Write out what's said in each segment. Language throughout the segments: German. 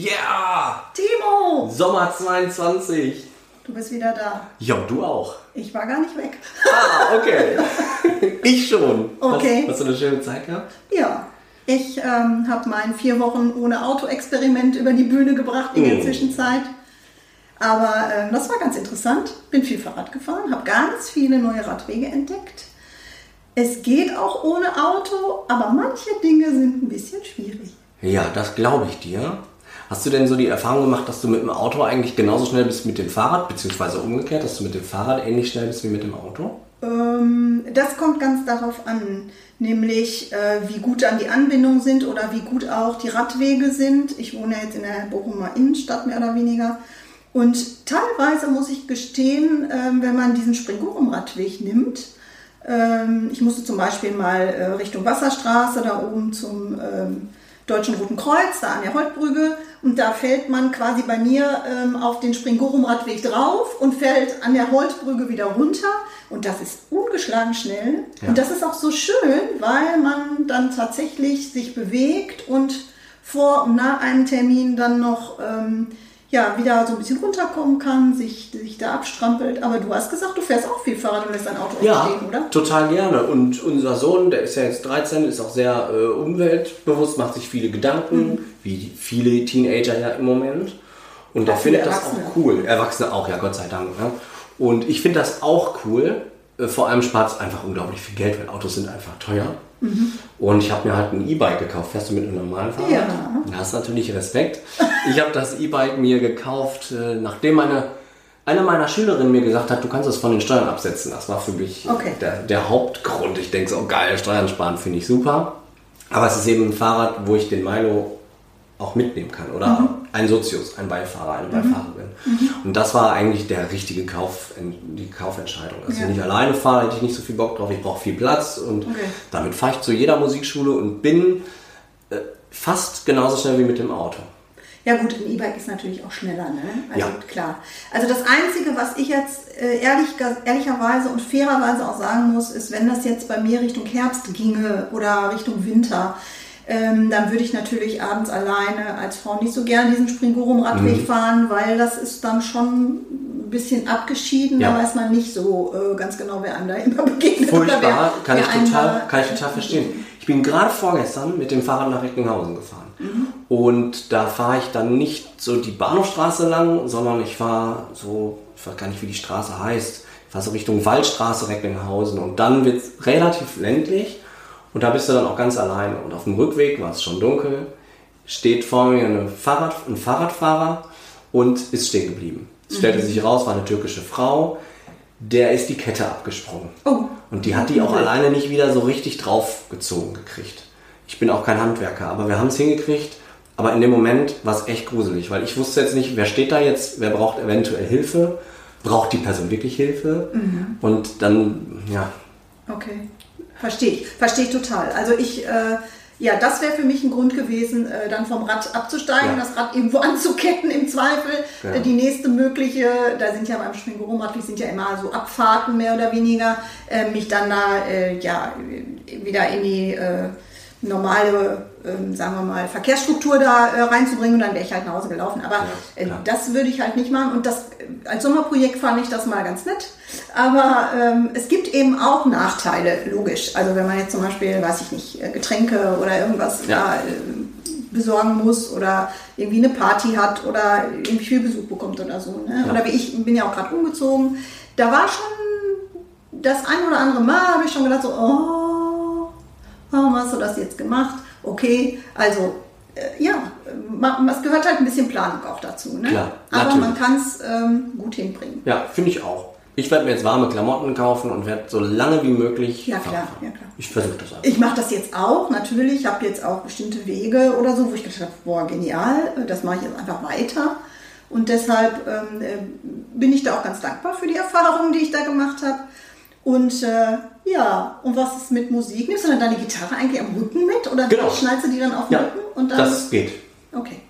Yeah! Timo, Sommer 22. du bist wieder da. Ja, du auch. Ich war gar nicht weg. Ah, okay. ich schon. Okay. Hast, hast du eine schöne Zeit gehabt? Ja, ich ähm, habe mein vier Wochen ohne Auto-Experiment über die Bühne gebracht in der Mm. Zwischenzeit. Aber ähm, das war ganz interessant. Bin viel Fahrrad gefahren, habe ganz viele neue Radwege entdeckt. Es geht auch ohne Auto, aber manche Dinge sind ein bisschen schwierig. Ja, das glaube ich dir. Hast du denn so die Erfahrung gemacht, dass du mit dem Auto eigentlich genauso schnell bist wie mit dem Fahrrad, beziehungsweise umgekehrt, dass du mit dem Fahrrad ähnlich schnell bist wie mit dem Auto? Ähm, das kommt ganz darauf an, nämlich äh, wie gut dann die Anbindungen sind oder wie gut auch die Radwege sind. Ich wohne jetzt in der Bochumer Innenstadt mehr oder weniger. Und teilweise muss ich gestehen, ähm, wenn man diesen Springorum-Radweg nimmt, ähm, ich musste zum Beispiel mal äh, Richtung Wasserstraße da oben zum ähm, Deutschen Roten Kreuz, da an der Holtbrücke. Und da fällt man quasi bei mir ähm, auf den Springorum-Radweg drauf und fällt an der Holtbrücke wieder runter. Und das ist ungeschlagen schnell. Ja. Und das ist auch so schön, weil man dann tatsächlich sich bewegt und vor und nach einem Termin dann noch ähm, ja, wieder so ein bisschen runterkommen kann, sich, sich da abstrampelt. Aber du hast gesagt, du fährst auch viel Fahrrad und lässt dein Auto Ja, stehen, oder? total gerne. Und unser Sohn, der ist ja jetzt 13, ist auch sehr äh, umweltbewusst, macht sich viele Gedanken, wie die- viele Teenager ja im Moment. Und der findet das auch cool. Erwachsene auch, ja, Gott sei Dank. Ne? Und ich finde das auch cool. Äh, Vor allem spart es einfach unglaublich viel Geld, weil Autos sind einfach teuer. Und ich habe mir halt ein E-Bike gekauft. Fährst du mit einem normalen Fahrrad? Ja. Da hast du natürlich Respekt. Ich habe das E-Bike mir gekauft, äh, nachdem meine, eine meiner Schülerinnen mir gesagt hat, du kannst es von den Steuern absetzen. Das war für mich Okay. der, der Hauptgrund. Ich denke so, geil, Steuern sparen finde ich super. Aber es ist eben ein Fahrrad, wo ich den Milo auch mitnehmen kann. Oder ein Sozius, ein Beifahrer, eine Beifahrerin. Und das war eigentlich der richtige Kauf, die Kaufentscheidung. Also Ja. wenn ich alleine fahre, hätte ich nicht so viel Bock drauf. Ich brauche viel Platz und Okay. damit fahre ich zu jeder Musikschule und bin äh, fast genauso schnell wie mit dem Auto. Ja gut, ein E-Bike ist natürlich auch schneller, ne? Also Ja. klar. Also das Einzige, was ich jetzt äh, ehrlich, ehrlicherweise und fairerweise auch sagen muss, ist, wenn das jetzt bei mir Richtung Herbst ginge oder Richtung Winter, ähm, dann würde ich natürlich abends alleine als Frau nicht so gerne diesen Springorum-Radweg Mhm. fahren, weil das ist dann schon ein bisschen abgeschieden. Ja. Da weiß man nicht so äh, ganz genau, wer einem da immer begegnet. Furchtbar, wer, kann, wer ich total, kann ich total verstehen. Ich bin gerade vorgestern mit dem Fahrrad nach Recklinghausen gefahren. Und da fahre ich dann nicht so die Bahnhofstraße lang, sondern ich fahre so, ich weiß gar nicht, wie die Straße heißt, ich fahre so Richtung Waldstraße, Recklinghausen. Und dann wird es relativ ländlich und da bist du dann auch ganz alleine. Und auf dem Rückweg war es schon dunkel, steht vor mir eine Fahrrad, ein Fahrradfahrer und ist stehen geblieben. Es stellte sich raus, war eine türkische Frau, der ist die Kette abgesprungen. Oh. Und die hat die auch alleine nicht wieder so richtig draufgezogen gekriegt. Ich bin auch kein Handwerker, aber wir haben es hingekriegt. Aber in dem Moment war es echt gruselig, weil ich wusste jetzt nicht, wer steht da jetzt, wer braucht eventuell Hilfe, braucht die Person wirklich Hilfe? Und dann, ja, Okay, verstehe ich. Verstehe ich total. Also ich, äh, ja, das wäre für mich ein Grund gewesen, äh, dann vom Rad abzusteigen, Ja. das Rad irgendwo anzuketten im Zweifel. Ja. Äh, die nächste mögliche, da sind ja beim Schwingorum-Radweg sind ja immer so Abfahrten mehr oder weniger, äh, mich dann da, äh, ja, wieder in die äh, normale, ähm, sagen wir mal, Verkehrsstruktur da äh, reinzubringen und dann wäre ich halt nach Hause gelaufen. Aber äh, das würde ich halt nicht machen und das äh, als Sommerprojekt fand ich das mal ganz nett. Aber ähm, es gibt eben auch Nachteile, logisch. Also wenn man jetzt zum Beispiel, weiß ich nicht, äh, Getränke oder irgendwas Ja. da, äh, besorgen muss oder irgendwie eine Party hat oder irgendwie viel Besuch bekommt oder so. Ne? Ja. Oder wie ich bin ja auch gerade umgezogen. Da war schon das ein oder andere Mal, habe ich schon gedacht so, oh, warum hast du das jetzt gemacht? Okay, also äh, ja, es gehört halt ein bisschen Planung auch dazu. Ne? Klar, Aber natürlich. man kann es ähm, gut hinbringen. ja, finde ich auch. Ich werde mir jetzt warme Klamotten kaufen und werde so lange wie möglich. Ja, klar, ja, klar. Ich versuche das einfach. Ich mache das jetzt auch, natürlich. Ich habe jetzt auch bestimmte Wege oder so, wo ich gedacht habe, boah, genial, das mache ich jetzt einfach weiter. Und deshalb ähm, äh, bin ich da auch ganz dankbar für die Erfahrungen, die ich da gemacht habe. Und äh, ja, und was ist mit Musik? Nimmst du dann deine Gitarre eigentlich am Rücken mit oder Genau. schnallst du die dann auf den ja, Rücken? Und dann, das geht. okay.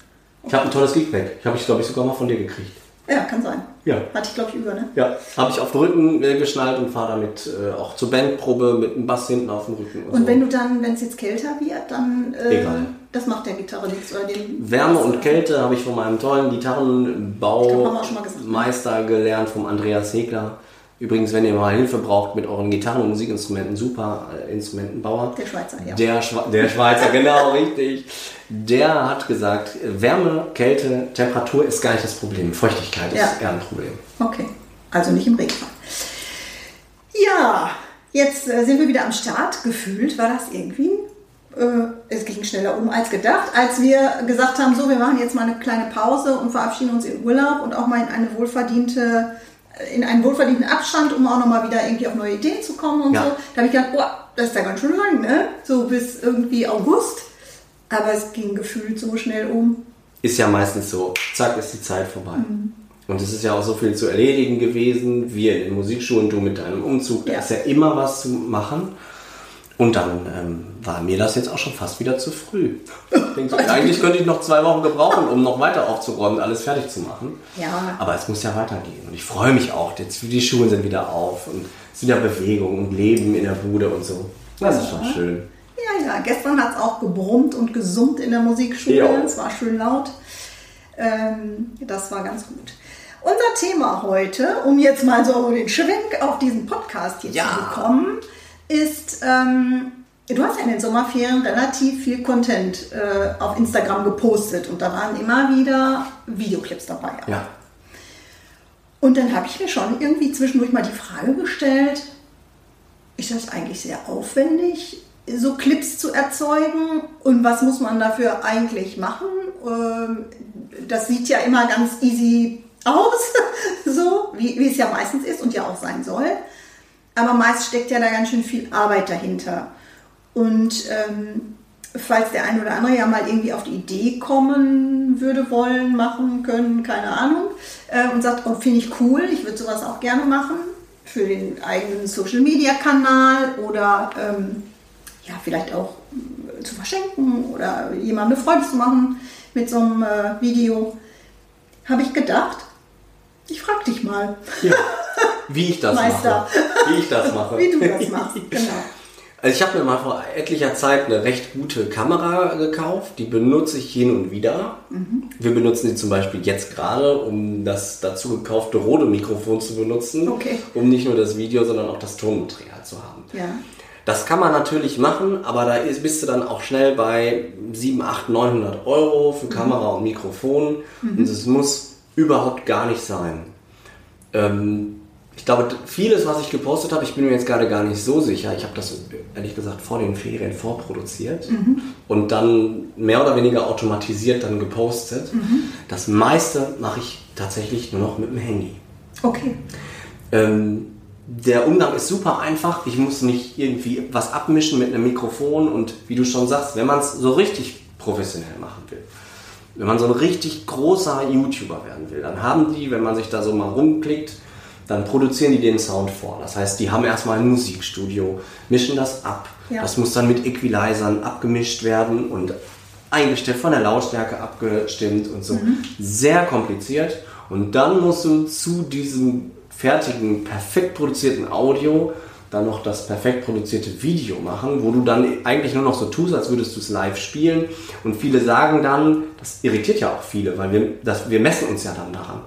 Ich habe ein tolles Geekback. Ich habe ich, glaube ich, sogar mal von dir gekriegt. Ja, kann sein. Ja. Hatte ich, glaube ich, über, ne? Ja. Habe ich auf den Rücken äh, geschnallt und fahre damit äh, auch zur Bandprobe mit einem Bass hinten auf dem Rücken. Und, Und so. wenn du dann, wenn es jetzt kälter wird, dann. Äh, Egal. Das macht der Gitarre nichts. Oder den Wärme und oder- Kälte habe ich von meinem tollen? Gitarrenbaumeister gelernt, vom Andreas Hegler. Übrigens, wenn ihr mal Hilfe braucht mit euren Gitarren und Musikinstrumenten, super äh, Instrumentenbauer. Der Schweizer, ja. Der, Schwe der Schweizer, genau, richtig. Der hat gesagt, Wärme, Kälte, Temperatur ist gar nicht das Problem. Feuchtigkeit Ja. ist eher ein Problem. Okay, also nicht im Regenfall. Ja, jetzt äh, sind wir wieder am Start. Gefühlt war das irgendwie, äh, es ging schneller um als gedacht, als wir gesagt haben, so, wir machen jetzt mal eine kleine Pause und verabschieden uns in Urlaub und auch mal in eine wohlverdiente, in einen wohlverdienten Abstand, um auch nochmal wieder irgendwie auf neue Ideen zu kommen und Ja. so. Da habe ich gedacht, boah, das ist ja ganz schön lang, ne? So bis irgendwie August. Aber es ging gefühlt so schnell um. Ist ja meistens so, zack, ist die Zeit vorbei. Mhm. Und es ist ja auch so viel zu erledigen gewesen. Wir in den Musikschulen, du mit deinem Umzug, da Ja. ist ja immer was zu machen. Und dann ähm, war mir das jetzt auch schon fast wieder zu früh. So, eigentlich könnte ich noch zwei Wochen gebrauchen, um noch weiter aufzuräumen, alles fertig zu machen. Ja. Aber es muss ja weitergehen. Und ich freue mich auch. Jetzt die Schulen sind wieder auf und es ist wieder Bewegung und Leben in der Bude und so. Das ist schon schön. Ja, ja, gestern hat es auch gebrummt und gesummt in der Musikschule. Ja. Es war schön laut. Ähm, das war ganz gut. Unser Thema heute, um jetzt mal so den Schwenk auf diesen Podcast hier Ja. zu bekommen, ist, ähm, du hast ja in den Sommerferien relativ viel Content äh, auf Instagram gepostet und da waren immer wieder Videoclips dabei. Ja. Und dann habe ich mir schon irgendwie zwischendurch mal die Frage gestellt, ist das eigentlich sehr aufwendig, so Clips zu erzeugen? Und was muss man dafür eigentlich machen? Ähm, Das sieht ja immer ganz easy aus, so wie, wie es ja meistens ist und ja auch sein soll. Aber meist steckt ja da ganz schön viel Arbeit dahinter. Und ähm, falls der eine oder andere ja mal irgendwie auf die Idee kommen würde, wollen, machen können, keine Ahnung, äh, und sagt, oh, finde ich cool, ich würde sowas auch gerne machen für den eigenen Social-Media-Kanal oder ähm, ja, vielleicht auch äh, zu verschenken oder jemandem eine Freude zu machen mit so einem äh, Video, habe ich gedacht, ich frage dich mal, ja. Wie ich das Meister. mache. Wie ich das mache. wie du das machst. Genau. Also ich habe mir mal vor etlicher Zeit eine recht gute Kamera gekauft. Die benutze ich hin und wieder. Mhm. Wir benutzen die zum Beispiel jetzt gerade, um das dazu gekaufte Rode-Mikrofon zu benutzen. Okay. Um nicht nur das Video, sondern auch das Tonmaterial zu haben. Ja. Das kann man natürlich machen, aber da ist, bist du dann auch schnell bei 7, 8, 900 Euro für Kamera und Mikrofon. Und es muss überhaupt gar nicht sein. Ähm, ich glaube, vieles, was ich gepostet habe, ich bin mir jetzt gerade gar nicht so sicher. Ich habe das ehrlich gesagt vor den Ferien vorproduziert und dann mehr oder weniger automatisiert dann gepostet. Das meiste mache ich tatsächlich nur noch mit dem Handy. Okay. Ähm, der Umgang ist super einfach. Ich muss nicht irgendwie was abmischen mit einem Mikrofon und wie du schon sagst, wenn man es so richtig professionell machen will, wenn man so ein richtig großer YouTuber werden will, dann haben die, wenn man sich da so mal rumklickt, dann produzieren die den Sound vor. Das heißt, die haben erstmal ein Musikstudio, mischen das ab. Ja. Das muss dann mit Equalizern abgemischt werden und eingestellt, von der Lautstärke abgestimmt und so. Sehr kompliziert. Und dann musst du zu diesem fertigen, perfekt produzierten Audio dann noch das perfekt produzierte Video machen, wo du dann eigentlich nur noch so tust, als würdest du es live spielen. Und viele sagen dann, das irritiert ja auch viele, weil wir, das, wir messen uns ja dann daran.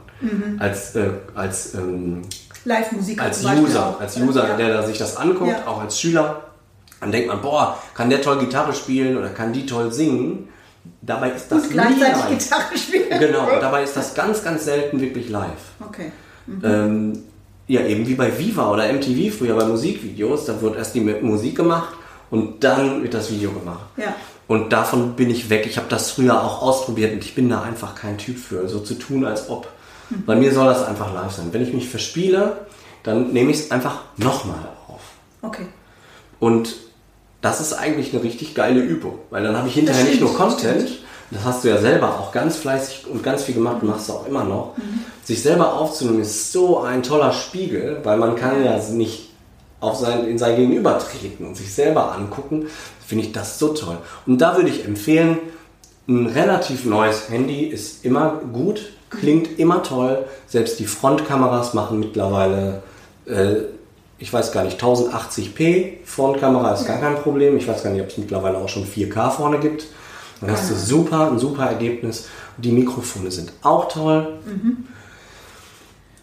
Als, äh, als ähm, Live-Musik als User, als User, Ja. der da sich das anguckt, Ja. auch als Schüler, dann denkt man, boah, kann der toll Gitarre spielen oder kann die toll singen. Dabei ist das und nie gleichzeitig live. Gitarre spielen. Genau, dabei ist das ganz, ganz selten wirklich live. Okay. Ähm, ja, eben wie bei Viva oder MTV früher bei Musikvideos, da wird erst die Musik gemacht und dann wird das Video gemacht. Ja. Und davon bin ich weg. Ich habe das früher auch ausprobiert und ich bin da einfach kein Typ für, so zu tun, als ob. Bei mir soll das einfach live sein. Wenn ich mich verspiele, dann nehme ich es einfach nochmal auf. Okay. Und das ist eigentlich eine richtig geile Übung, weil dann habe ich hinterher nicht nur Content, das hast du ja selber auch ganz fleißig und ganz viel gemacht, und machst du auch immer noch. Sich selber aufzunehmen ist so ein toller Spiegel, weil man kann ja nicht auf sein, in sein Gegenüber treten und sich selber angucken, finde ich das so toll. Und da würde ich empfehlen, ein relativ neues Handy ist immer gut, klingt immer toll. Selbst die Frontkameras machen mittlerweile, äh, ich weiß gar nicht, 1080p Frontkamera ist gar kein Problem. Ich weiß gar nicht, ob es mittlerweile auch schon 4K vorne gibt. Dann hast du super, ein super Ergebnis. Und die Mikrofone sind auch toll.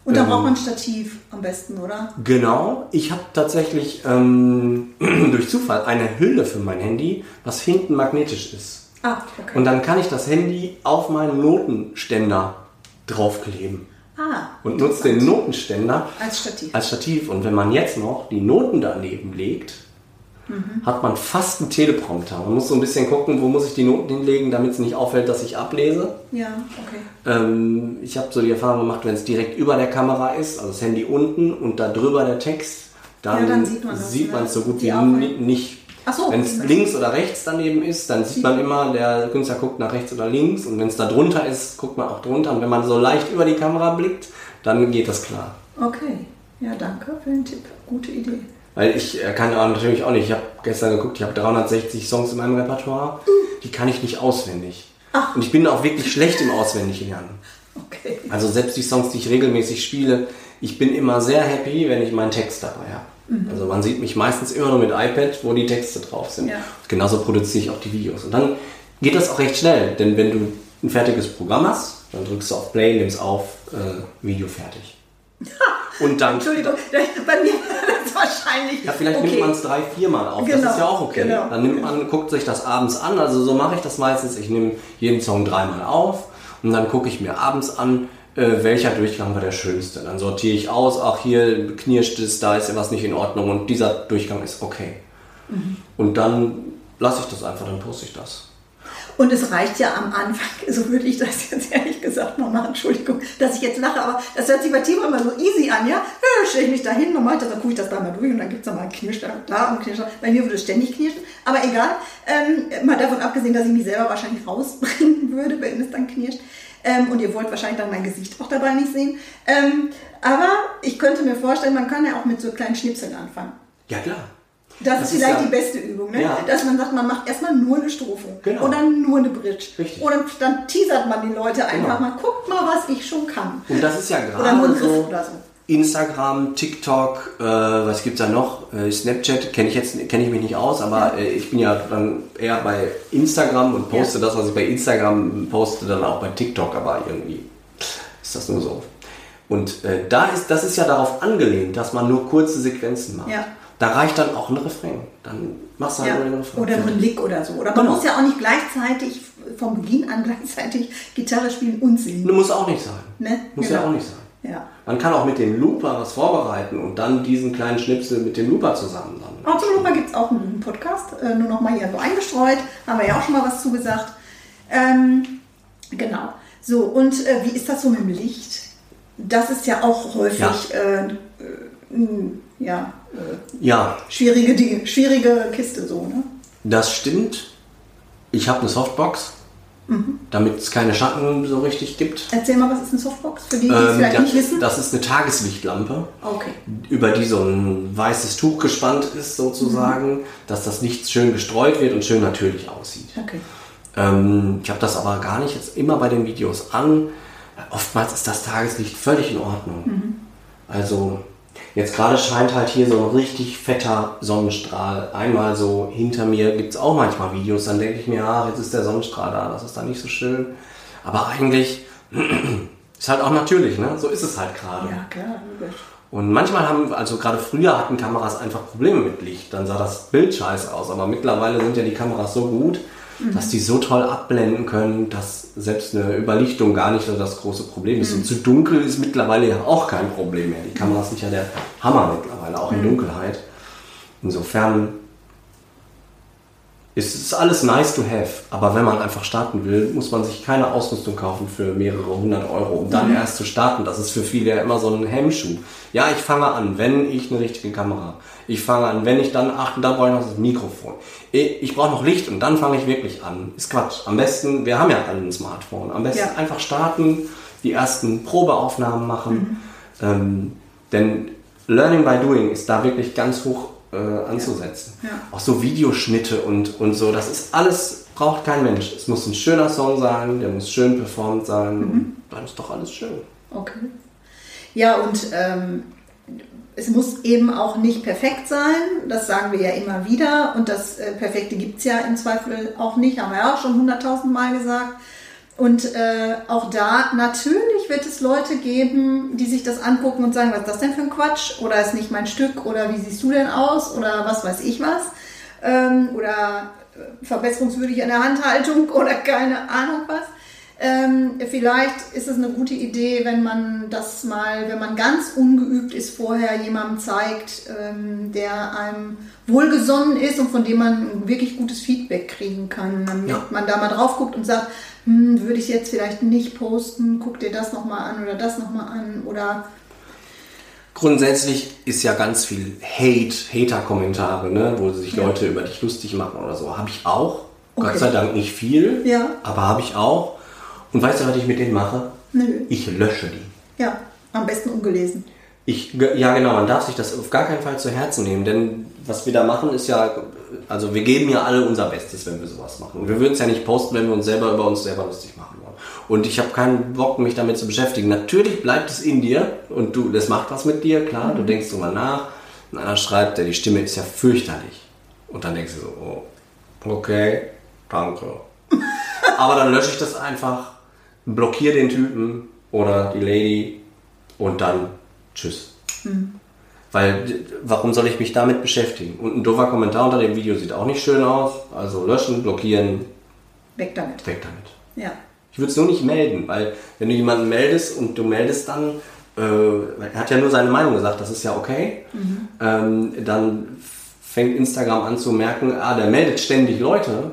Und da Ähm. braucht man ein Stativ am besten, oder? Genau, ich habe tatsächlich ähm, durch Zufall eine Hülle für mein Handy, was hinten magnetisch ist. Ah, okay. Und dann kann ich das Handy auf meinen Notenständer draufkleben. ah, Und nutze den Notenständer als Stativ. als Stativ. Und wenn man jetzt noch die Noten daneben legt, hat man fast einen Teleprompter. Man muss so ein bisschen gucken, wo muss ich die Noten hinlegen, damit es nicht auffällt, dass ich ablese. ja, okay. Ähm, ich habe so die Erfahrung gemacht, wenn es direkt über der Kamera ist, also das Handy unten und da drüber der Text, dann, Ja, dann sieht man sieht ne? es so gut wie nicht. So, wenn es links oder rechts daneben ist, dann sieht man immer, der Künstler guckt nach rechts oder links und wenn es da drunter ist, guckt man auch drunter und wenn man so leicht über die Kamera blickt, dann geht das klar. Okay. Ja, danke für den Tipp. Gute Idee. Weil ich äh, kann auch natürlich auch nicht, ich habe gestern geguckt, ich habe 360 Songs in meinem Repertoire, die kann ich nicht auswendig. Und ich bin auch wirklich schlecht im Auswendiglernen. Okay. Also selbst die Songs, die ich regelmäßig spiele, ich bin immer sehr happy, wenn ich meinen Text dabei habe. Mhm. Also man sieht mich meistens immer nur mit iPad, wo die Texte drauf sind. Ja. Genauso produziere ich auch die Videos. Und dann geht das auch recht schnell, denn wenn du ein fertiges Programm hast, dann drückst du auf Play, nimmst auf, äh, Video fertig. Und dann, Entschuldigung, bei mir war das wahrscheinlich. ja, vielleicht okay. nimmt man es drei, viermal auf. Das Genau, ist ja auch okay. genau. Dann nimmt man, guckt sich das abends an. Also so mache ich das meistens. Ich nehme jeden Song dreimal auf und dann gucke ich mir abends an, äh, welcher Durchgang war der schönste. Dann sortiere ich aus, ach hier knirscht es, da ist was nicht in Ordnung und dieser Durchgang ist okay. Mhm. Und dann lasse ich das einfach, dann poste ich das. Und es reicht ja am Anfang, so würde ich das jetzt ehrlich gesagt mal machen, Entschuldigung, dass ich jetzt lache, aber das hört sich bei Timo immer so easy an, ja? ja stelle ich mich da hin, normal, dann gucke ich das da mal durch und dann gibt es mal einen Knirsch da, da und Knirsch da. Bei mir würde es ständig knirschen, aber egal. Ähm, mal davon abgesehen, dass ich mich selber wahrscheinlich rausbringen würde, wenn es dann knirscht. Ähm, und ihr wollt wahrscheinlich dann mein Gesicht auch dabei nicht sehen. Ähm, aber ich könnte mir vorstellen, man kann ja auch mit so kleinen Schnipseln anfangen. Ja klar. Das, Das ist vielleicht ja- die beste Übung, ne? Ja. dass man sagt, man macht erstmal nur eine Strophe Genau. oder nur eine Bridge. Richtig. Oder dann teasert man die Leute einfach Genau. mal, guckt mal, was ich schon kann. Und das ist ja gerade so. so. Instagram, TikTok, äh, was gibt's da noch? Äh, Snapchat kenne ich jetzt kenne ich mich nicht aus, aber äh, ich bin ja dann eher bei Instagram und poste das, was ich bei Instagram poste, dann auch bei TikTok, aber irgendwie ist das nur so. Und äh, da ist das ist ja darauf angelehnt, dass man nur kurze Sequenzen macht. Ja. Da reicht dann auch ein Refrain. Dann machst du halt Ja. nur den Refrain. Oder ein Lick oder so. Oder man Genau. muss ja auch nicht gleichzeitig, vom Beginn an gleichzeitig Gitarre spielen und singen. Muss auch nicht sein. Ne? Muss Genau. ja auch nicht sein. Ja. Man kann auch mit dem Looper was vorbereiten und dann diesen kleinen Schnipsel mit dem Looper zusammen dann. Auch zum Looper gibt es auch einen Podcast, äh, nur noch mal hier so eingestreut. Haben wir ja auch schon mal was zugesagt. Ähm, genau. So, und äh, wie ist das so mit dem Licht? Das ist ja auch häufig Ja. Äh, äh, ja, äh, Ja, schwierige, Dinge, schwierige Kiste so, ne? Das stimmt. Ich habe eine Softbox, Mhm. damit es keine Schatten so richtig gibt. Erzähl mal, was ist eine Softbox? Für die, die es Ähm, vielleicht ja, nicht wissen. das ist eine Tageslichtlampe, Okay. über die so ein weißes Tuch gespannt ist sozusagen, dass das Licht schön gestreut wird und schön natürlich aussieht. Okay. Ähm, ich habe das aber gar nicht jetzt immer bei den Videos an. Oftmals ist das Tageslicht völlig in Ordnung. Also jetzt gerade scheint halt hier so ein richtig fetter Sonnenstrahl. Einmal so hinter mir gibt es auch manchmal Videos, dann denke ich mir, ah, jetzt ist der Sonnenstrahl da, das ist dann nicht so schön. Aber eigentlich ist halt auch natürlich, ne? So ist es halt gerade. Ja, klar. Und manchmal haben, also gerade früher hatten Kameras einfach Probleme mit Licht. Dann sah das Bild scheiße aus. Aber mittlerweile sind ja die Kameras so gut, dass die so toll abblenden können, dass selbst eine Überlichtung gar nicht so das große Problem ist. Und zu dunkel ist mittlerweile ja auch kein Problem mehr. Die Kameras sind ja der Hammer mittlerweile, auch in Dunkelheit. Insofern Es ist alles nice to have, aber wenn man einfach starten will, muss man sich keine Ausrüstung kaufen für mehrere hundert Euro, um dann mhm. erst zu starten. Das ist für viele ja immer so ein Hemmschuh. Ja, ich fange an, wenn ich eine richtige Kamera habe. Ich fange an, wenn ich dann, ach, da brauche ich noch das Mikrofon. Ich brauche noch Licht und dann fange ich wirklich an. Ist Quatsch. Am besten, wir haben ja alle ein Smartphone. Am besten ja. einfach starten, die ersten Probeaufnahmen machen. Mhm. Ähm, denn Learning by Doing ist da wirklich ganz hoch äh, anzusetzen. Ja. Auch so Videoschnitte und, und so, das ist alles, braucht kein Mensch. Es muss ein schöner Song sein, der muss schön performt sein. Mhm. Dann ist doch alles schön. Okay. Ja, und ähm, es muss eben auch nicht perfekt sein, das sagen wir ja immer wieder und das äh, Perfekte gibt es ja im Zweifel auch nicht, haben wir ja auch schon hunderttausend Mal gesagt. Und äh, auch da, natürlich wird es Leute geben, die sich das angucken und sagen, was ist das denn für ein Quatsch? Oder ist nicht mein Stück? Oder wie siehst du denn aus? Oder was weiß ich was? Ähm, oder äh, verbesserungswürdig an der Handhaltung oder keine Ahnung was. Ähm, vielleicht ist es eine gute Idee, wenn man das mal, wenn man ganz ungeübt ist, vorher jemandem zeigt, ähm, der einem wohlgesonnen ist und von dem man wirklich gutes Feedback kriegen kann, damit ja. man da mal drauf guckt und sagt, hm, würde ich jetzt vielleicht nicht posten, guck dir das nochmal an oder das nochmal an oder Grundsätzlich ist ja ganz viel Hate, Hater-Kommentare, ne, wo sich ja. Leute über dich lustig machen oder so. Habe ich auch. Okay. Gott sei Dank nicht viel, ja. aber habe ich auch. Und weißt du, was ich mit denen mache? Nö. Ich lösche die. Ja, am besten ungelesen. Ich, ja, genau, man darf sich das auf gar keinen Fall zu Herzen nehmen, denn was wir da machen ist ja, also wir geben ja alle unser Bestes, wenn wir sowas machen. Und wir würden es ja nicht posten, wenn wir uns selber über uns selber lustig machen wollen. Und ich habe keinen Bock, mich damit zu beschäftigen. Natürlich bleibt es in dir und du, das macht was mit dir, klar, mhm. du denkst drüber nach. Und einer schreibt, der die Stimme ist ja fürchterlich. Und dann denkst du so, oh, okay, danke. Aber dann lösche ich das einfach, blockiere den Typen oder die Lady und dann Tschüss. Mhm. Weil, warum soll ich mich damit beschäftigen? Und ein doofer Kommentar unter dem Video sieht auch nicht schön aus. Also löschen, blockieren. Weg damit. Weg damit. Ja. Ich würde es nur nicht melden, weil wenn du jemanden meldest und du meldest dann, äh, er hat ja nur seine Meinung gesagt, das ist ja okay, mhm. ähm, dann fängt Instagram an zu merken, ah, der meldet ständig Leute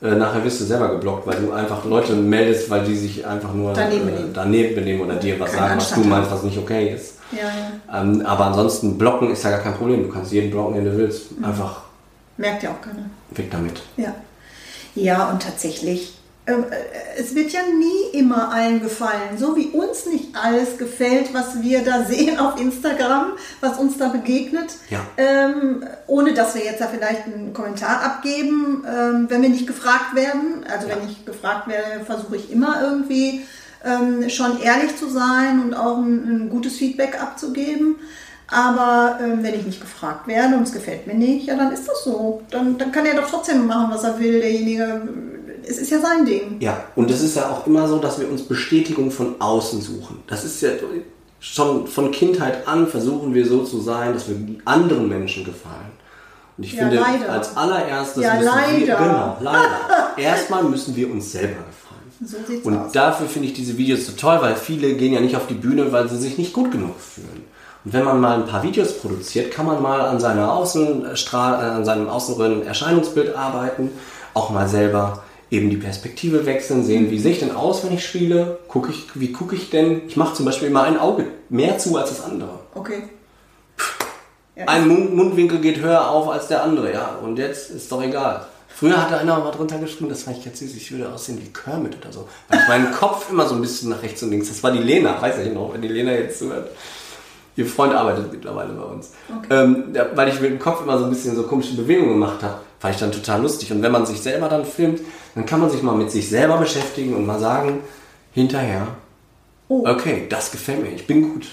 äh, nachher wirst du selber geblockt, weil du einfach Leute meldest, weil die sich einfach nur daneben benehmen, äh, daneben benehmen oder dir was sagen, was du meinst, was nicht okay ist. Ja, ja. Ähm, aber ansonsten blocken ist ja gar kein Problem. Du kannst jeden blocken, den du willst. Mhm. Einfach. Merkt ja auch keiner. Weg damit. Ja. Ja, und tatsächlich ähm, äh, es wird ja nie immer allen gefallen. So wie uns nicht alles gefällt, was wir da sehen auf Instagram, was uns da begegnet. Ja. Ähm, ohne dass wir jetzt da vielleicht einen Kommentar abgeben, ähm, wenn wir nicht gefragt werden. Also ja. wenn ich gefragt werde, versuche ich immer irgendwie ähm, schon ehrlich zu sein und auch ein, ein gutes Feedback abzugeben. Aber ähm, wenn ich nicht gefragt werde und es gefällt mir nicht, ja, dann ist das so. Dann, dann kann er doch trotzdem machen, was er will, derjenige es ist ja sein Ding. Ja, und es ist ja auch immer so, dass wir uns Bestätigung von außen suchen. Das ist ja schon von Kindheit an versuchen wir so zu sein, dass wir anderen Menschen gefallen. Und ich ja, finde, leider. als allererstes ja, müssen leider. wir, genau, leider. Erstmal müssen wir uns selber. So und aus. dafür finde ich diese Videos so toll, weil viele gehen ja nicht auf die Bühne, weil sie sich nicht gut genug fühlen. Und wenn man mal ein paar Videos produziert, kann man mal an, seiner Außenstrahl, äh, an seinem äußeren Erscheinungsbild arbeiten, auch mal selber eben die Perspektive wechseln, sehen, wie sehe ich denn aus, wenn ich spiele, guck ich, wie gucke ich denn? Ich mache zum Beispiel immer ein Auge mehr zu als das andere. Okay. Ja, ein Mund Mundwinkel geht höher auf als der andere, ja. Und jetzt ist doch egal. Früher hatte einer mal drunter geschrieben, das fand ich jetzt süß, ich würde aussehen wie Kermit oder so. Weil ich meinen Kopf immer so ein bisschen nach rechts und links. Das war die Lena, weiß ich noch, wenn die Lena jetzt zuhört. Ihr Freund arbeitet mittlerweile bei uns. Okay. Ähm, weil ich mit dem Kopf immer so ein bisschen so komische Bewegungen gemacht habe, fand ich dann total lustig. Und wenn man sich selber dann filmt, dann kann man sich mal mit sich selber beschäftigen und mal sagen, hinterher, oh. okay, das gefällt mir, ich bin gut.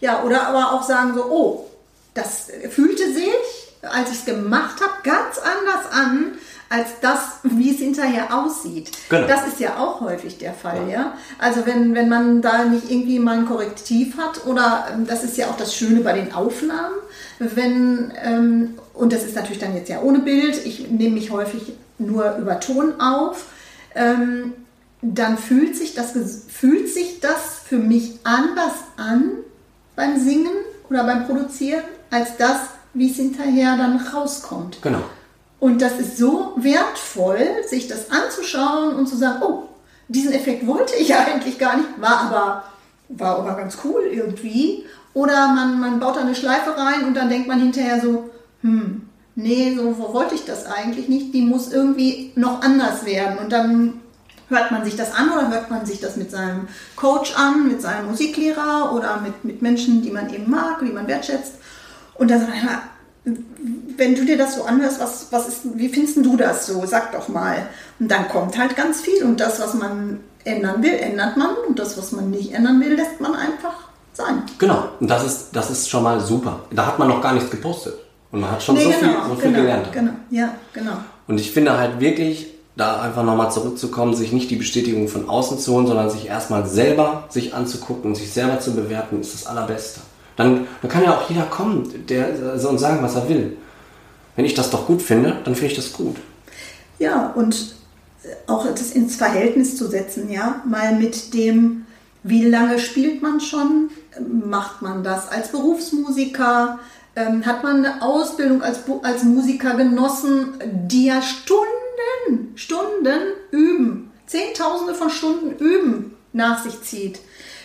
Ja, oder aber auch sagen so, oh, das fühlte sich, als ich es gemacht habe, ganz anders an, als das, wie es hinterher aussieht. Genau. Das ist ja auch häufig der Fall, ja. ja. Also wenn, wenn man da nicht irgendwie mal ein Korrektiv hat oder ähm, das ist ja auch das Schöne bei den Aufnahmen, wenn, ähm, und das ist natürlich dann jetzt ja ohne Bild, ich nehme mich häufig nur über Ton auf, ähm, dann fühlt sich, das, fühlt sich das für mich anders an beim Singen oder beim Produzieren, als das, wie es hinterher dann rauskommt. Genau. Und das ist so wertvoll, sich das anzuschauen und zu sagen, oh, diesen Effekt wollte ich eigentlich gar nicht, war aber, war aber ganz cool irgendwie. Oder man, man baut da eine Schleife rein und dann denkt man hinterher so, hm, nee, so wollte ich das eigentlich nicht, die muss irgendwie noch anders werden. Und dann hört man sich das an oder hört man sich das mit seinem Coach an, mit seinem Musiklehrer oder mit, mit Menschen, die man eben mag, die man wertschätzt. Und dann sagt man, wenn du dir das so anhörst, was, was ist, wie findest du das so? Sag doch mal. Und dann kommt halt ganz viel. Und das, was man ändern will, ändert man. Und das, was man nicht ändern will, lässt man einfach sein. Genau. Und das ist, das ist schon mal super. Da hat man noch gar nichts gepostet. Und man hat schon nee, so, genau, viel, so viel genau, gelernt. Genau, ja, genau. Und ich finde halt wirklich, da einfach nochmal zurückzukommen, sich nicht die Bestätigung von außen zu holen, sondern sich erstmal selber sich anzugucken und sich selber zu bewerten, ist das Allerbeste. Dann, dann kann ja auch jeder kommen der, und sagen, was er will. Wenn ich das doch gut finde, dann finde ich das gut. Ja, und auch das ins Verhältnis zu setzen, ja, mal mit dem, wie lange spielt man schon, macht man das als Berufsmusiker, ähm, hat man eine Ausbildung als, als Musiker genossen, die ja Stunden, Stunden üben, Zehntausende von Stunden üben nach sich zieht.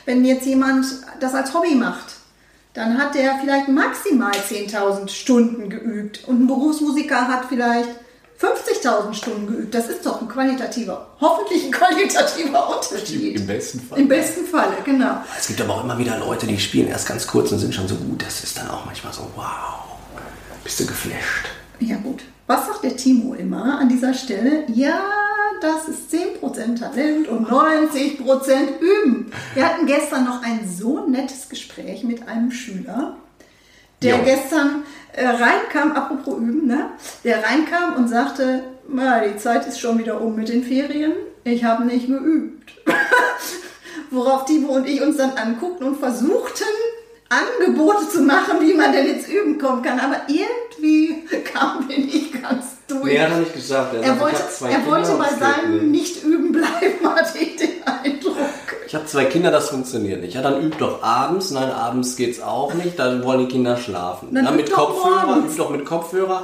Wenn jetzt jemand das als Hobby macht, dann hat der vielleicht maximal 10.000 Stunden geübt und ein Berufsmusiker hat vielleicht 50.000 Stunden geübt. Das ist doch ein qualitativer, hoffentlich ein qualitativer Unterschied. Im besten Fall. Im besten Falle, genau. Es gibt aber auch immer wieder Leute, die spielen erst ganz kurz und sind schon so gut. Das ist dann auch manchmal so, wow, bist du geflasht. Ja gut. Was sagt der Timo immer an dieser Stelle? Ja, das ist 10% Talent und 90% Üben. Wir hatten gestern noch ein so nettes Gespräch mit einem Schüler, der jo. gestern äh, reinkam, apropos Üben, ne? der reinkam und sagte, die Zeit ist schon wieder um mit den Ferien, ich habe nicht geübt. Worauf Timo und ich uns dann anguckten und versuchten, Angebote zu machen, wie man denn jetzt üben kommen kann. Aber irgendwie kamen wir nicht ganz durch. Nee, hat er nicht gesagt. Er, er wollte, er wollte bei seinem Nicht-Üben bleiben, hatte ich den Eindruck. Ich habe zwei Kinder, das funktioniert nicht. Ja, dann übt doch abends. Nein, abends geht's auch nicht. Dann wollen die Kinder schlafen. Dann Na, mit Kopfhörer, übt doch mit Kopfhörer.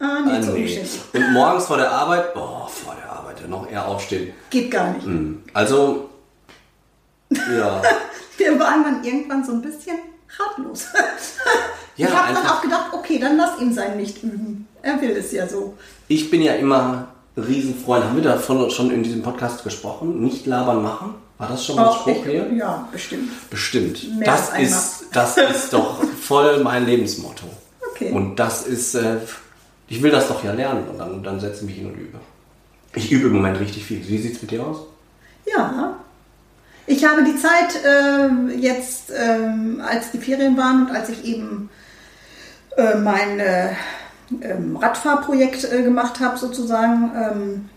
Ah, nee, ah, so nee. Und morgens vor der Arbeit, boah, vor der Arbeit, ja, noch eher aufstehen. Geht gar nicht. Hm. Also, ja. Wir waren dann irgendwann so ein bisschen ratlos. ja, ich habe dann auch gedacht, okay, dann lass ihn sein nicht üben. Er will es ja so. Ich bin ja immer Riesenfreund. Haben wir davon schon in diesem Podcast gesprochen? Nicht labern machen? War das schon mal ein Spruch hier? Ja, bestimmt. Bestimmt. Mehr das ist, das ist doch voll mein Lebensmotto. Okay. Und das ist, äh, ich will das doch ja lernen und dann, dann setze ich mich hin und übe. Ich übe im Moment richtig viel. Wie sieht es mit dir aus? Ja, ich habe die Zeit äh, jetzt, äh, als die Ferien waren und als ich eben äh, mein ähm, Radfahrprojekt äh, gemacht habe, sozusagen, ähm,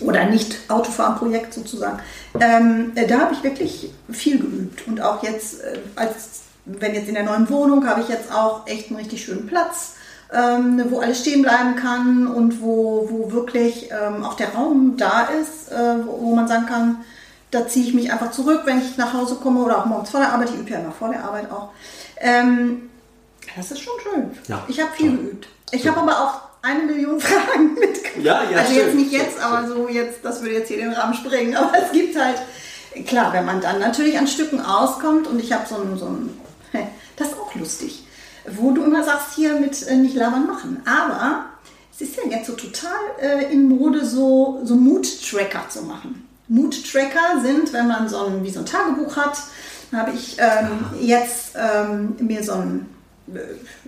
oder nicht Autofahrprojekt sozusagen, ähm, äh, da habe ich wirklich viel geübt. Und auch jetzt, als wenn jetzt in der neuen Wohnung, habe ich jetzt auch echt einen richtig schönen Platz. Ähm, wo alles stehen bleiben kann und wo, wo wirklich ähm, auch der Raum da ist, äh, wo, wo, man sagen kann, da ziehe ich mich einfach zurück, wenn ich nach Hause komme oder auch morgens vor der Arbeit. Ich übe ja immer vor der Arbeit auch. Ähm, das ist schon schön. Ja, ich habe viel geübt. Ich habe aber auch eine Million Fragen mitgebracht. Ja, ja, also stimmt, jetzt nicht jetzt, aber so jetzt, das würde jetzt hier den Rahmen sprengen. Aber es gibt halt, klar, wenn man dann natürlich an Stücken auskommt und ich habe so ein, so ein, das ist auch lustig, wo du immer sagst, hier mit äh, nicht labern machen. Aber es ist ja jetzt so total äh, in Mode, so, so Mood-Tracker zu machen. Mood-Tracker sind, wenn man so ein, wie so ein Tagebuch hat, habe ich ähm, jetzt ähm, mir so ein,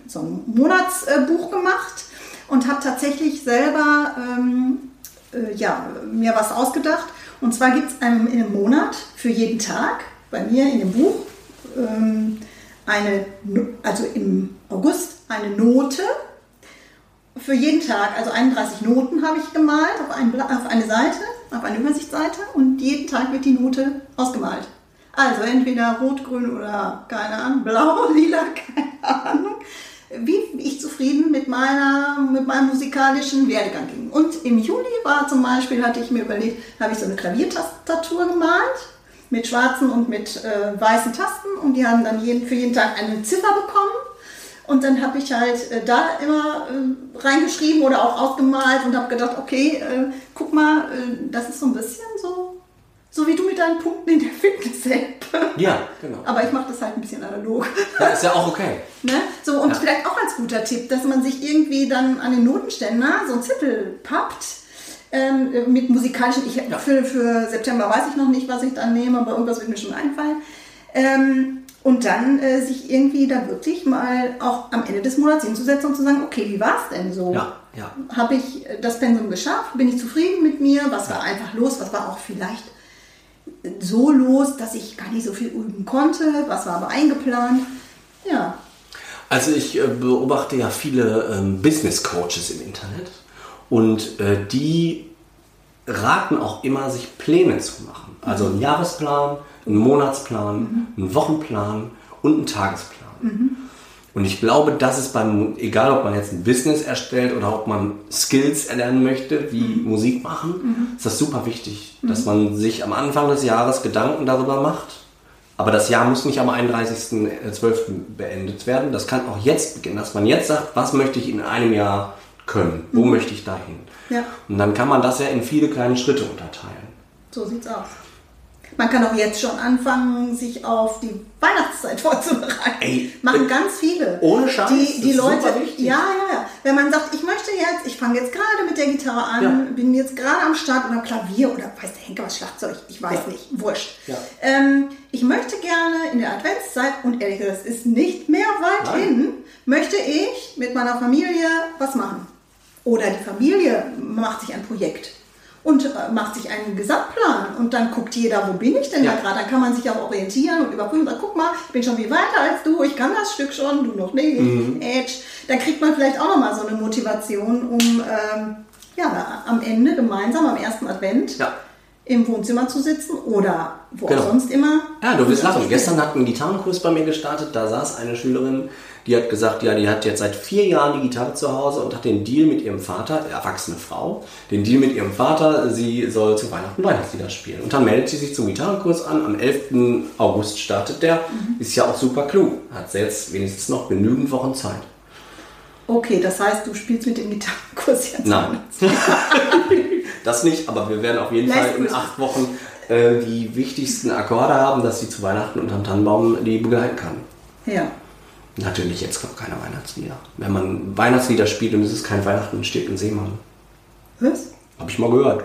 so ein Monatsbuch gemacht und habe tatsächlich selber ähm, äh, ja, mir was ausgedacht. Und zwar gibt es in einem Monat für jeden Tag bei mir in dem Buch ähm, eine, also im August eine Note für jeden Tag, also 31 Noten habe ich gemalt auf, ein, auf eine Seite auf eine Übersichtsseite und jeden Tag wird die Note ausgemalt. Also entweder rot, grün oder keine Ahnung, blau, lila, keine Ahnung. Wie ich zufrieden mit, meiner, mit meinem musikalischen Werdegang ging. Und im Juli war zum Beispiel, hatte ich mir überlegt, habe ich so eine Klaviertastatur gemalt mit schwarzen und mit äh, weißen Tasten und die haben dann jeden, für jeden Tag eine Ziffer bekommen. Und dann habe ich halt äh, da immer äh, reingeschrieben oder auch ausgemalt und habe gedacht, okay, äh, guck mal, äh, das ist so ein bisschen so, so wie du mit deinen Punkten in der Fitness-App. Ja, genau. Aber ich mache das halt ein bisschen analog. Ja, ist ja auch okay. Ne? So, und Ja. vielleicht auch als guter Tipp, dass man sich irgendwie dann an den Notenständer so einen Zettel pappt ähm, mit musikalischen. Ich, Ja. für, für September weiß ich noch nicht, was ich dann nehme, aber irgendwas wird mir schon einfallen. Ähm, und dann äh, sich irgendwie da wirklich mal auch am Ende des Monats hinzusetzen und zu sagen, okay, wie war es denn so? Ja, ja. Habe ich das Pensum geschafft? Bin ich zufrieden mit mir? Was war einfach los? Was war auch vielleicht so los, dass ich gar nicht so viel üben konnte? Was war aber eingeplant? Ja, Also ich äh, beobachte ja viele ähm, Business Coaches im Internet und äh, die raten auch immer, sich Pläne zu machen. Also einen Jahresplan, einen Monatsplan, einen Wochenplan und einen Tagesplan. Und ich glaube, das ist beim, egal ob man jetzt ein Business erstellt oder ob man Skills erlernen möchte, wie Musik machen, ist das super wichtig, dass man sich am Anfang des Jahres Gedanken darüber macht. Aber das Jahr muss nicht am 31.12. beendet werden. Das kann auch jetzt beginnen, dass man jetzt sagt, was möchte ich in einem Jahr können? Wo möchte ich dahin? Ja. Und dann kann man das ja in viele kleine Schritte unterteilen. So sieht's aus. Man kann auch jetzt schon anfangen, sich auf die Weihnachtszeit vorzubereiten. Ey, Machen äh, ganz viele. ohne Scheiß, Die, die ist Leute, super wichtig. ja, ja, ja. Wenn man sagt, ich möchte jetzt, ich fange jetzt gerade mit der Gitarre an, Ja. bin jetzt gerade am Start oder Klavier oder weiß der Henker was Schlagzeug, ich weiß Ja. nicht, wurscht. Ja. Ähm, ich möchte gerne in der Adventszeit, und ehrlich gesagt, es ist nicht mehr weit Nein. hin, möchte ich mit meiner Familie was machen. Oder die Familie macht sich ein Projekt und äh, macht sich einen Gesamtplan und dann guckt jeder, wo bin ich denn Ja. da gerade? Dann kann man sich auch orientieren und überprüfen, sagt, guck mal, ich bin schon viel weiter als du, ich kann das Stück schon, du noch nicht. Mhm. Edge. Dann kriegt man vielleicht auch nochmal so eine Motivation, um ähm, ja, am Ende gemeinsam am ersten Advent Ja. im Wohnzimmer zu sitzen oder wo Genau. auch sonst immer. Ja, du wirst lachen. Gestern hat ein Gitarrenkurs bei mir gestartet. Da saß eine Schülerin, die hat gesagt, ja, die hat jetzt seit vier Jahren die Gitarre zu Hause und hat den Deal mit ihrem Vater, erwachsene Frau, den Deal mit ihrem Vater, sie soll zu Weihnachten Weihnachtslieder spielen. Und dann meldet sie sich zum Gitarrenkurs an. Am 11. August startet der. Ist ja auch super klug. Hat jetzt wenigstens noch genügend Wochen Zeit. Okay, das heißt, du spielst mit dem Gitarrenkurs jetzt. Nein. das nicht, aber wir werden auf jeden Fall in Leistungsgrüße. acht Wochen äh, die wichtigsten Akkorde haben, dass sie zu Weihnachten unterm Tannenbaum die begleiten kann. Ja. Natürlich jetzt noch keine Weihnachtslieder. Wenn man Weihnachtslieder spielt und es ist kein Weihnachten, dann steht ein Seemann. Was? Hab ich mal gehört.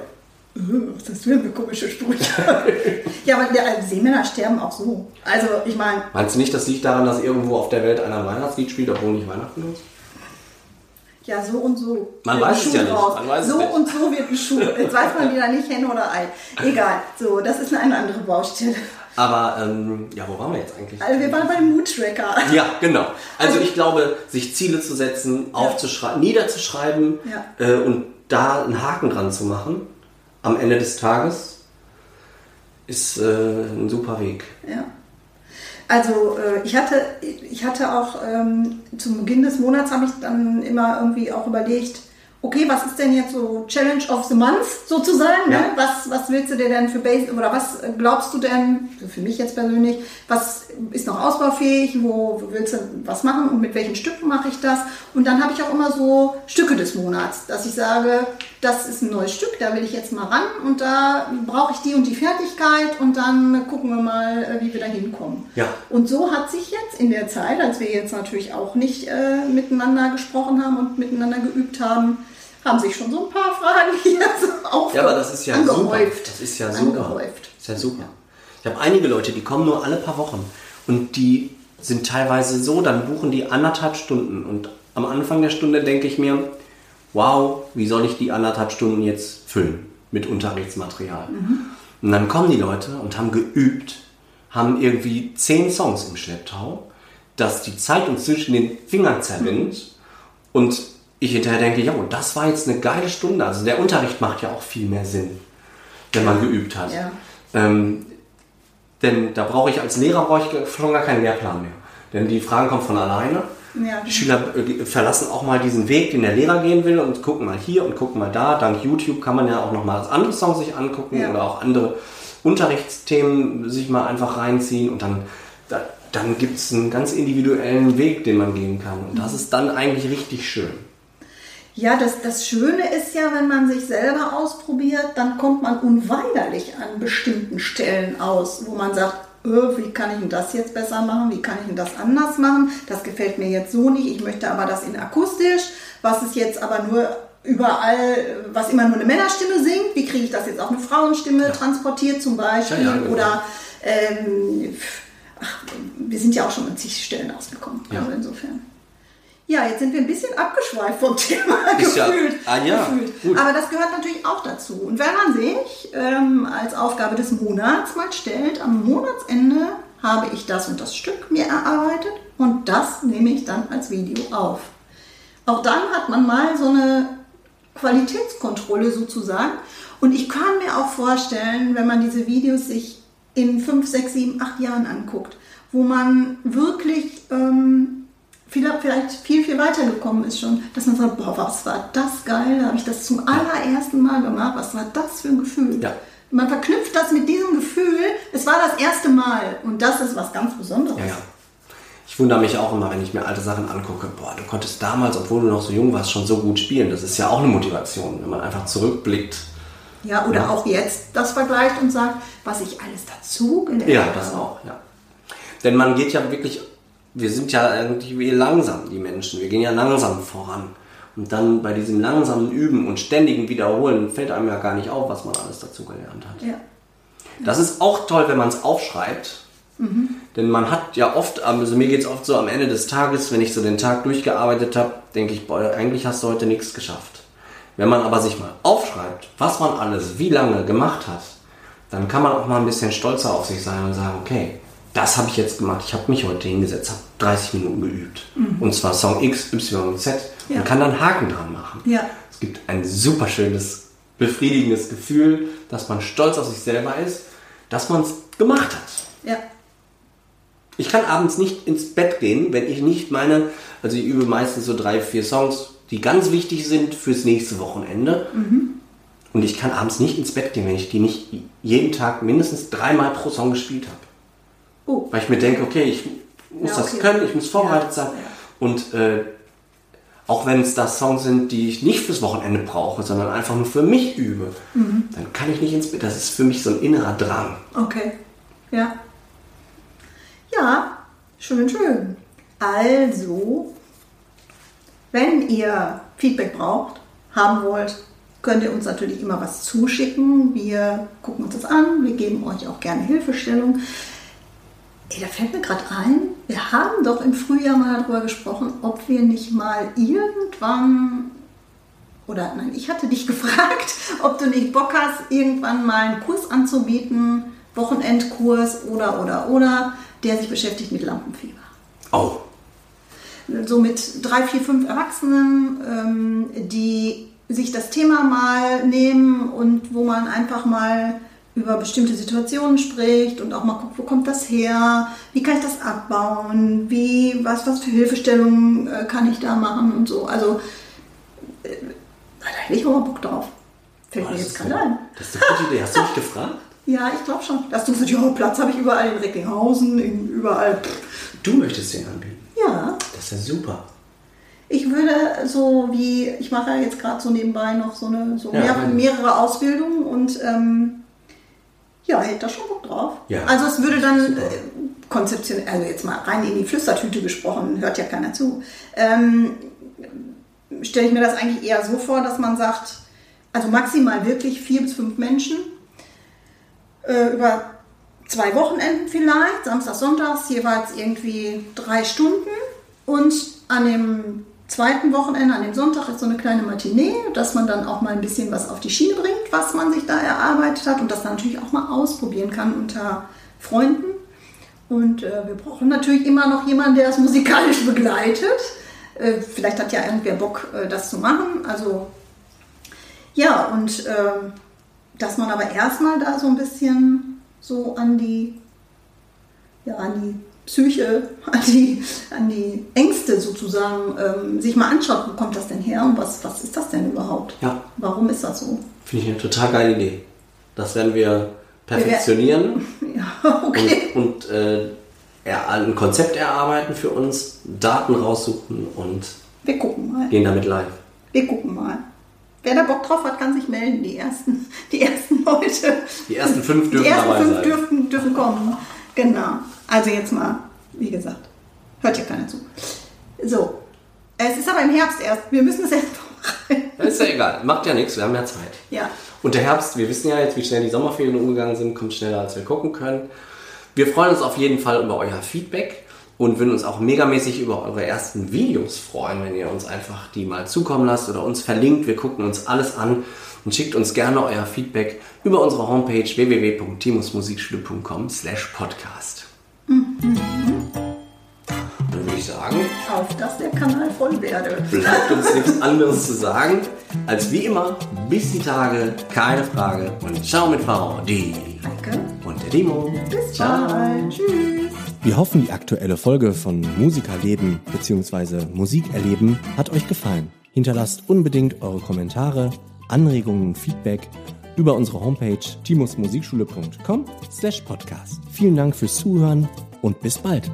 Äh, Was ist das für eine komische Sprüche? ja, aber der, Seemänner sterben auch so. Also, ich meine, Meinst du nicht, das liegt daran, dass irgendwo auf der Welt einer ein Weihnachtslied spielt, obwohl nicht Weihnachten ist? ja, so und so. Man weiß es ja nicht. so nicht. und so wird ein Schuh. Jetzt weiß man wieder nicht, Henne oder Ei. Egal. So, das ist eine andere Baustelle. Aber, ähm, ja, wo waren wir jetzt eigentlich? Also, wir waren beim Mood-Tracker. Ja, genau. Also ich glaube, sich Ziele zu setzen, aufzuschreiben, niederzuschreiben Ja. äh, und da einen Haken dran zu machen am Ende des Tages ist äh, ein super Weg. Ja. Also äh, ich hatte, ich hatte auch ähm, zum Beginn des Monats habe ich dann immer irgendwie auch überlegt, okay, was ist denn jetzt so Challenge of the Month sozusagen? Ja. Ne? Was, was willst du dir denn für Base oder was glaubst du denn, für mich jetzt persönlich, was ist noch ausbaufähig, wo, wo willst du was machen und mit welchen Stücken mache ich das? Und dann habe ich auch immer so Stücke des Monats, dass ich sage, das ist ein neues Stück, da will ich jetzt mal ran und da brauche ich die und die Fertigkeit und dann gucken wir mal, äh, wie wir da hinkommen. Ja. Und so hat sich jetzt in der Zeit, als wir jetzt natürlich auch nicht äh, miteinander gesprochen haben und miteinander geübt haben, haben sich schon so ein paar Fragen hier so aufge Ja, aber das ist ja super. angehäuft. Das ist ja super. Angehäuft. Das ist ja super. Ich habe einige Leute, die kommen nur alle paar Wochen und die sind teilweise so, dann buchen die anderthalb Stunden und am Anfang der Stunde denke ich mir, wow, wie soll ich die anderthalb Stunden jetzt füllen mit Unterrichtsmaterial? Und dann kommen die Leute und haben geübt, haben irgendwie zehn Songs im Schlepptau, dass die Zeit uns zwischen den Fingern zerrinnt und ich hinterher denke, ja, das war jetzt eine geile Stunde. Also der Unterricht macht ja auch viel mehr Sinn, wenn man geübt hat. Ja. Ähm, denn da brauche ich als Lehrer brauche ich schon gar keinen Lehrplan mehr. Denn die Fragen kommen von alleine. Ja. Die Schüler äh, verlassen auch mal diesen Weg, den der Lehrer gehen will und gucken mal hier und gucken mal da. Dank YouTube kann man ja auch noch mal andere Songs sich angucken Ja. oder auch andere Unterrichtsthemen sich mal einfach reinziehen und dann da, dann gibt es einen ganz individuellen Weg, den man gehen kann. Und das ist dann eigentlich richtig schön. Ja, das, das Schöne ist ja, wenn man sich selber ausprobiert, dann kommt man unweigerlich an bestimmten Stellen aus, wo man sagt, öh, wie kann ich denn das jetzt besser machen, wie kann ich denn das anders machen, das gefällt mir jetzt so nicht, ich möchte aber das in akustisch, was ist jetzt aber nur überall, was immer nur eine Männerstimme singt, wie kriege ich das jetzt auch eine Frauenstimme ja. transportiert zum Beispiel? Ja, ja, genau. oder ähm, ach, wir sind ja auch schon an zig Stellen ausgekommen, also insofern. Ja, jetzt sind wir ein bisschen abgeschweift vom Thema Ist gefühlt. Ja, ah, ja. Gefühlt. Aber das gehört natürlich auch dazu. Und wenn man sich ähm, als Aufgabe des Monats mal stellt, am Monatsende habe ich das und das Stück mir erarbeitet und das nehme ich dann als Video auf. Auch dann hat man mal so eine Qualitätskontrolle sozusagen. Und ich kann mir auch vorstellen, wenn man diese Videos sich in 5, 6, 7, 8 Jahren anguckt, wo man wirklich ähm, vielleicht viel, viel weitergekommen ist schon, dass man sagt, boah, was war das geil, da habe ich das zum allerersten Mal gemacht, was war das für ein Gefühl? Ja. Man verknüpft das mit diesem Gefühl, es war das erste Mal und das ist was ganz Besonderes. Ja, ja. Ich wundere mich auch immer, wenn ich mir alte Sachen angucke, boah, du konntest damals, obwohl du noch so jung warst, schon so gut spielen. Das ist ja auch eine Motivation, wenn man einfach zurückblickt. Ja, oder ja. auch jetzt das vergleicht und sagt, was ich alles dazu gelernt habe. Ja, das auch, ja. Denn man geht ja wirklich wir sind ja irgendwie langsam, die Menschen. Wir gehen ja langsam voran. Und dann bei diesem langsamen Üben und ständigen Wiederholen fällt einem ja gar nicht auf, was man alles dazu gelernt hat. Ja. Das ist auch toll, wenn man es aufschreibt. Mhm. Denn man hat ja oft, also mir geht es oft so am Ende des Tages, wenn ich so den Tag durchgearbeitet habe, denke ich, boah, eigentlich hast du heute nichts geschafft. Wenn man aber sich mal aufschreibt, was man alles wie lange gemacht hat, dann kann man auch mal ein bisschen stolzer auf sich sein und sagen, okay, das habe ich jetzt gemacht. Ich habe mich heute hingesetzt, habe 30 Minuten geübt. Mhm. Und zwar Song X, Y und Z. Ja. Und kann dann Haken dran machen. Ja. Es gibt ein super schönes, befriedigendes Gefühl, dass man stolz auf sich selber ist, dass man es gemacht hat. Ja. Ich kann abends nicht ins Bett gehen, wenn ich nicht meine, also ich übe meistens so drei, vier Songs, die ganz wichtig sind fürs nächste Wochenende. Mhm. Und ich kann abends nicht ins Bett gehen, wenn ich die nicht jeden Tag mindestens dreimal pro Song gespielt habe. Oh. Weil ich mir denke, okay, ich muss ja, okay. das können, ich muss vorbereitet sein. Und äh, auch wenn es da Songs sind, die ich nicht fürs Wochenende brauche, sondern einfach nur für mich übe, mhm. dann kann ich nicht ins Bett. Das ist für mich so ein innerer Drang. Okay. Ja. Ja, schön, schön. Also, wenn ihr Feedback braucht, haben wollt, könnt ihr uns natürlich immer was zuschicken. Wir gucken uns das an, wir geben euch auch gerne Hilfestellung. Ey, da fällt mir gerade ein, wir haben doch im Frühjahr mal darüber gesprochen, ob wir nicht mal irgendwann, oder nein, ich hatte dich gefragt, ob du nicht Bock hast, irgendwann mal einen Kurs anzubieten, Wochenendkurs oder, oder, oder, der sich beschäftigt mit Lampenfieber. Oh. So mit drei, vier, fünf Erwachsenen, ähm, die sich das Thema mal nehmen und wo man einfach mal über bestimmte Situationen spricht und auch mal guckt, wo kommt das her, wie kann ich das abbauen, wie, was, was für Hilfestellungen äh, kann ich da machen und so. Also äh, da hätte ich auch mal Bock drauf. Fällt oh, mir jetzt gerade ein. Das ist eine gute Idee. Hast du mich gefragt? Ja, ich glaube schon. Dass du gesagt ja, Platz habe ich überall in Recklinghausen, in, überall. Du möchtest den anbieten? Ja. Das ist ja super. Ich würde so wie, ich mache ja jetzt gerade so nebenbei noch so, eine, so ja, mehr, mehrere Ausbildungen und ähm, ja, hätte da schon Bock drauf. Ja, also es würde dann äh, konzeptionell, also jetzt mal rein in die Flüstertüte gesprochen, hört ja keiner zu, ähm, stelle ich mir das eigentlich eher so vor, dass man sagt, also maximal wirklich vier bis fünf Menschen äh, über zwei Wochenenden vielleicht, Samstag, Sonntags, jeweils irgendwie drei Stunden und an dem zweiten Wochenende, an dem Sonntag, ist so eine kleine Matinee, dass man dann auch mal ein bisschen was auf die Schiene bringt, was man sich da erarbeitet hat und das dann natürlich auch mal ausprobieren kann unter Freunden. Und äh, wir brauchen natürlich immer noch jemanden, der das musikalisch begleitet. Äh, vielleicht hat ja irgendwer Bock, äh, das zu machen. Also ja, und ähm, dass man aber erstmal da so ein bisschen so an die, ja, an die Psyche, an die, an die Ängste sozusagen ähm, sich mal anschaut, wo kommt das denn her und was, was ist das denn überhaupt? Ja. Warum ist das so? Finde ich eine total geile Idee. Das werden wir perfektionieren. ja, okay. Und, und äh, ein Konzept erarbeiten für uns, Daten raussuchen und Wir gucken mal. gehen damit live. Wir gucken mal. Wer da Bock drauf hat, kann sich melden. Die ersten, die ersten Leute. Die ersten fünf Die dürfen ersten dabei fünf sein. dürfen, dürfen kommen. Genau. Also jetzt mal, wie gesagt, hört ja keiner zu. So. Es ist aber im Herbst erst. Wir müssen es erst vorbereiten. Ja, Ist ja egal, macht ja nichts, wir haben ja Zeit. Ja. Und der Herbst, wir wissen ja jetzt, wie schnell die Sommerferien umgegangen sind, kommt schneller, als wir gucken können. Wir freuen uns auf jeden Fall über euer Feedback und würden uns auch megamäßig über eure ersten Videos freuen, wenn ihr uns einfach die mal zukommen lasst oder uns verlinkt. Wir gucken uns alles an und schickt uns gerne euer Feedback über unsere Homepage www.timusmusikschule.com slash podcast. Dann würde ich sagen, Auf dass der Kanal voll werde. bleibt uns nichts anderes zu sagen, als wie immer, bis die Tage, keine Frage und ciao mit V, die Danke. und der Dimo. Bis bald. Tschüss. Wir hoffen, die aktuelle Folge von Musikerleben bzw. Musik erleben hat euch gefallen. Hinterlasst unbedingt eure Kommentare, Anregungen und Feedback über unsere Homepage timusmusikschule.com slash podcast. Vielen Dank fürs Zuhören und bis bald.